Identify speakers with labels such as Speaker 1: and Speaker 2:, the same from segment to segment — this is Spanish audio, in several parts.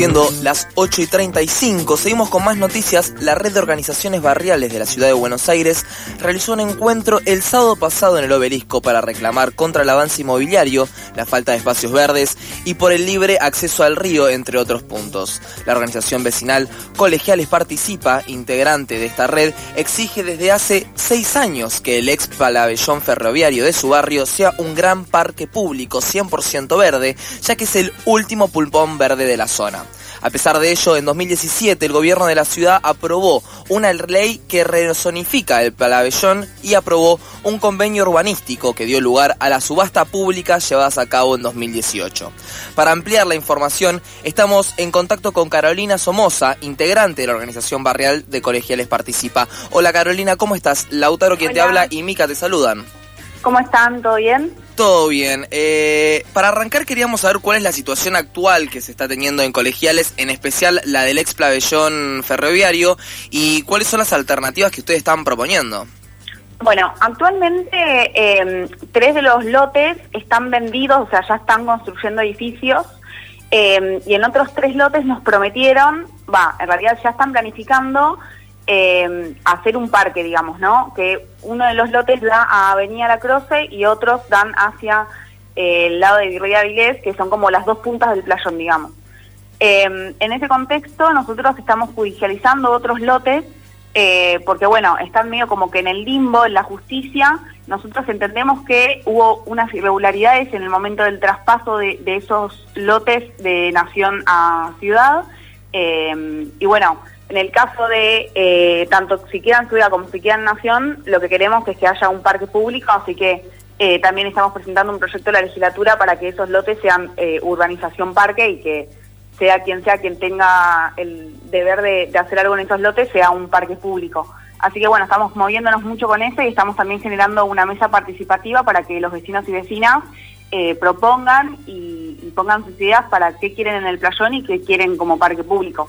Speaker 1: Siendo las 8 y 35, seguimos con más noticias. La red de organizaciones barriales de la ciudad de Buenos Aires realizó un encuentro el sábado pasado en el obelisco para reclamar contra el avance inmobiliario, la falta de espacios verdes y por el libre acceso al río, entre otros puntos. La organización vecinal Colegiales Participa, integrante de esta red, exige desde hace seis años que el ex palabellón ferroviario de su barrio sea un gran parque público 100% verde, ya que es el último pulpón verde de la zona. A pesar de ello, en 2017 el gobierno de la ciudad aprobó una ley que rezonifica el pabellón y aprobó un convenio urbanístico que dio lugar a la subasta pública llevadas a cabo en 2018. Para ampliar la información, estamos en contacto con Carolina Somoza, integrante de la organización barrial de Colegiales Participa. Hola Carolina, ¿cómo estás? Lautaro quien te habla y Mica te saludan.
Speaker 2: ¿Cómo están? ¿Todo bien?
Speaker 1: Todo bien. Eh, para arrancar queríamos saber cuál es la situación actual que se está teniendo en colegiales, en especial la del ex pabellón ferroviario, y cuáles son las alternativas que ustedes están proponiendo.
Speaker 2: Bueno, actualmente eh, tres de los lotes están vendidos, o sea, ya están construyendo edificios, eh, y en otros tres lotes nos prometieron, va, en realidad ya están planificando eh, hacer un parque, digamos, ¿no? Que uno de los lotes da a Avenida La Croce y otros dan hacia eh, el lado de Virrey Avilés, que son como las dos puntas del playón, digamos. Eh, en ese contexto, nosotros estamos judicializando otros lotes, eh, porque bueno, están medio como que en el limbo, en la justicia. Nosotros entendemos que hubo unas irregularidades en el momento del traspaso de, de esos lotes de nación a ciudad. y bueno, en el caso de eh, tanto si quedan ciudad como si quedan nación, lo que queremos es que haya un parque público, así que eh, también estamos presentando un proyecto de la legislatura para que esos lotes sean eh, urbanización parque y que sea quien sea quien tenga el deber de, hacer algo en esos lotes, sea un parque público. Así que bueno, estamos moviéndonos mucho con eso y estamos también generando una mesa participativa para que los vecinos y vecinas propongan y, y pongan sus ideas para qué quieren en el playón y qué quieren como parque público.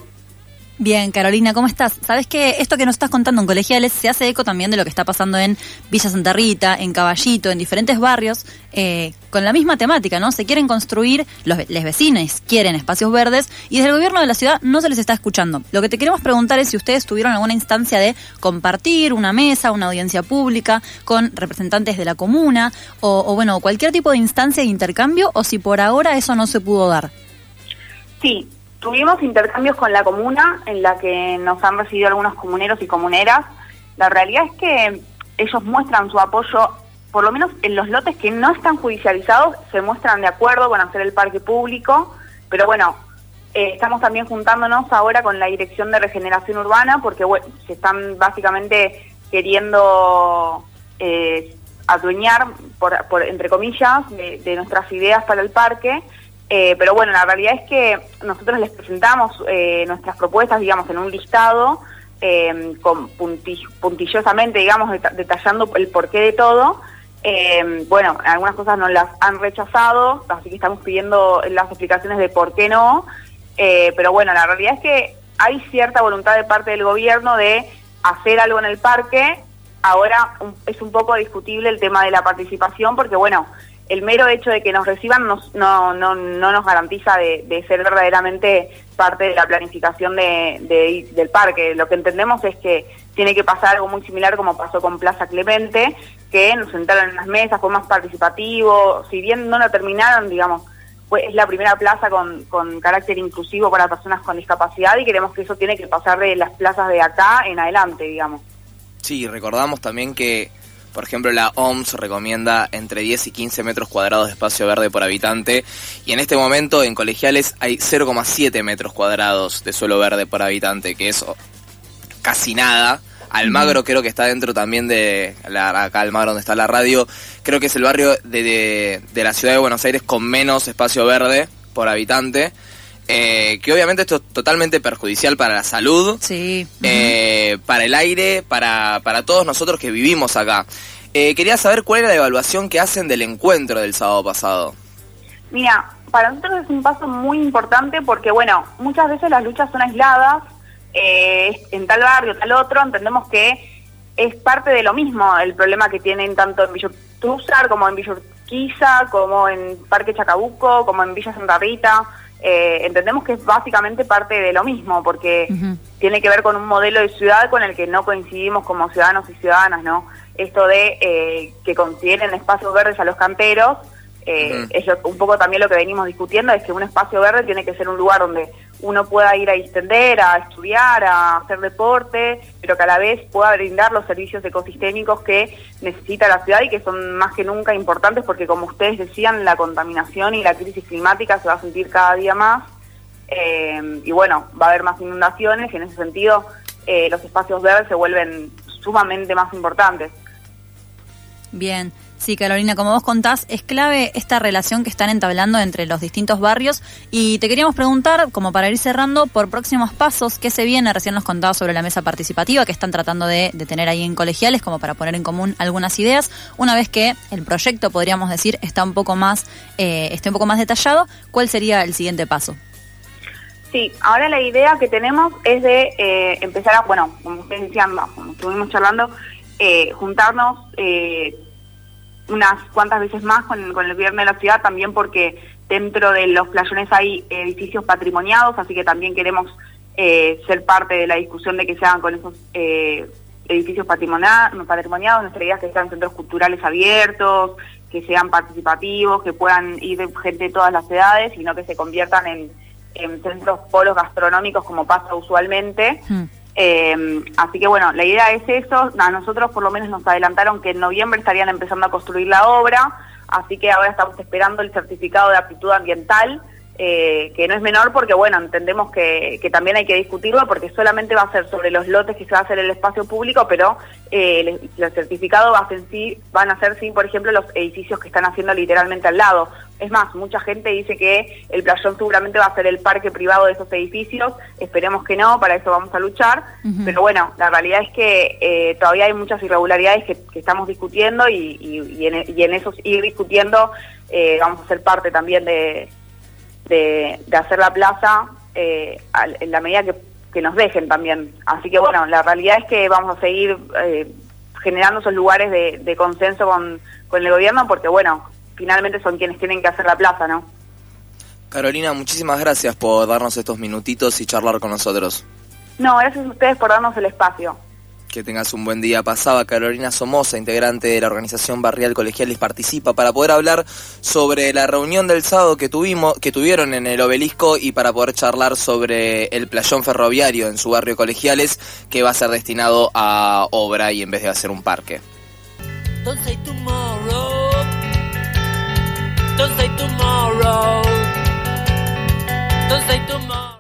Speaker 3: Bien, Carolina, ¿cómo estás? Sabes que esto que nos estás contando en colegiales se hace eco también de lo que está pasando en Villa Santa Rita, en Caballito, en diferentes barrios, eh, con la misma temática, ¿no? Se quieren construir, los, vecinos quieren espacios verdes y desde el gobierno de la ciudad no se les está escuchando. Lo que te queremos preguntar es si ustedes tuvieron alguna instancia de compartir una mesa, una audiencia pública con representantes de la comuna o, o bueno, cualquier tipo de instancia de intercambio o si por ahora eso no se pudo dar.
Speaker 2: Sí, Tuvimos intercambios con la comuna en la que nos han recibido algunos comuneros y comuneras. La realidad es que ellos muestran su apoyo, por lo menos en los lotes que no están judicializados, se muestran de acuerdo con hacer el parque público, pero bueno, eh, estamos también juntándonos ahora con la Dirección de Regeneración Urbana porque se están básicamente queriendo eh, adueñar, por, entre comillas, de nuestras ideas para el parque eh, pero bueno, la realidad es que nosotros les presentamos eh, nuestras propuestas, digamos, en un listado, eh, con puntillosamente, digamos, detallando el porqué de todo. bueno, algunas cosas no las han rechazado, así que estamos pidiendo las explicaciones de por qué no. pero bueno, la realidad es que hay cierta voluntad de parte del gobierno de hacer algo en el parque. Ahora es un poco discutible el tema de la participación, porque bueno, el mero hecho de que nos reciban no, no, no, nos garantiza de, ser verdaderamente parte de la planificación de, del parque. Lo que entendemos es que tiene que pasar algo muy similar como pasó con Plaza Clemente, que nos sentaron en las mesas, fue más participativo, si bien no lo terminaron, digamos, fue, es la primera plaza con, con carácter inclusivo para personas con discapacidad y queremos que eso tiene que pasar de las plazas de acá en adelante, digamos.
Speaker 1: Sí, recordamos también que por ejemplo, la OMS recomienda entre 10 y 15 metros cuadrados de espacio verde por habitante y en este momento en colegiales hay 0,7 metros cuadrados de suelo verde por habitante, que es casi nada. Almagro creo que está dentro también de, la, acá Almagro donde está la radio, creo que es el barrio de, de la ciudad de Buenos Aires con menos espacio verde por habitante. Eh, que obviamente esto es totalmente perjudicial para la salud,
Speaker 3: sí.
Speaker 1: Eh, para el aire, para, para todos nosotros que vivimos acá. Eh, quería saber cuál era la evaluación que hacen del encuentro del sábado pasado.
Speaker 2: Mira, Para nosotros es un paso muy importante porque, bueno, muchas veces las luchas son aisladas, eh, en tal barrio, tal otro, entendemos que es parte de lo mismo el problema que tienen tanto en Villa como en Villa como en Parque Chacabuco, como en Villa Santa Rita. Eh, entendemos que es básicamente parte de lo mismo, porque tiene que ver con un modelo de ciudad con el que no coincidimos como ciudadanos y ciudadanas, ¿no? Esto de eh, que consideren espacios verdes a los canteros, eh, es un poco también lo que venimos discutiendo, es que un espacio verde tiene que ser un lugar donde uno pueda ir a distender, a estudiar, a hacer deporte, pero que a la vez pueda brindar los servicios ecosistémicos que necesita la ciudad y que son más que nunca importantes porque como ustedes decían, la contaminación y la crisis climática se va a sentir cada día más eh, y bueno, va a haber más inundaciones y en ese sentido eh, los espacios verdes se vuelven sumamente más importantes.
Speaker 3: Bien. Sí, Carolina, como vos contás, es clave esta relación que están entablando entre los distintos barrios y te queríamos preguntar, como para ir cerrando, por próximos pasos, ¿qué se viene? Recién nos contabas sobre la mesa participativa que están tratando de, tener ahí en colegiales como para poner en común algunas ideas. Una vez que el proyecto, podríamos decir, está un poco más, eh, esté un poco más detallado, ¿cuál sería el siguiente paso?
Speaker 2: Sí, ahora la idea que tenemos es de eh, empezar a, bueno, como ustedes decían, como estuvimos charlando, eh, juntarnos eh, unas cuantas veces más con, el viernes de la ciudad, también porque dentro de los playones hay edificios patrimoniados, así que también queremos eh, ser parte de la discusión de que se hagan con esos eh, edificios patrimoniados. Nuestra idea es que sean centros culturales abiertos, que sean participativos, que puedan ir gente de todas las edades y no que se conviertan en, centros polos gastronómicos como pasa usualmente. Hmm. Eh, así que bueno, la idea es eso. A nosotros por lo menos nos adelantaron que en noviembre estarían empezando a construir la obra, así que ahora estamos esperando el certificado de aptitud ambiental eh, que no es menor porque, bueno, entendemos que, también hay que discutirlo porque solamente va a ser sobre los lotes que se va a hacer el espacio público, pero eh, el, certificado va a ser van a ser, sí, por ejemplo, los edificios que están haciendo literalmente al lado. Es más, mucha gente dice que el playón seguramente va a ser el parque privado de esos edificios, esperemos que no, para eso vamos a luchar, pero bueno, la realidad es que eh, todavía hay muchas irregularidades que, estamos discutiendo y, y, en, y en esos ir discutiendo eh, vamos a ser parte también de de, hacer la plaza eh, en la medida que, nos dejen también. Así que bueno, la realidad es que vamos a seguir eh, generando esos lugares de, consenso con, con, el gobierno porque bueno, finalmente son quienes tienen que hacer la plaza, ¿no?
Speaker 1: Carolina, muchísimas gracias por darnos estos minutitos y charlar con nosotros.
Speaker 2: No, gracias a ustedes por darnos el espacio.
Speaker 1: Que tengas un buen día. Pasaba Carolina Somoza, integrante de la organización Barrial Colegiales Participa, para poder hablar sobre la reunión del sábado que tuvimos, que tuvieron en el obelisco y para poder charlar sobre el playón ferroviario en su barrio Colegiales, que va a ser destinado a obra y en vez de hacer un parque. Don't say tomorrow. Don't say tomorrow.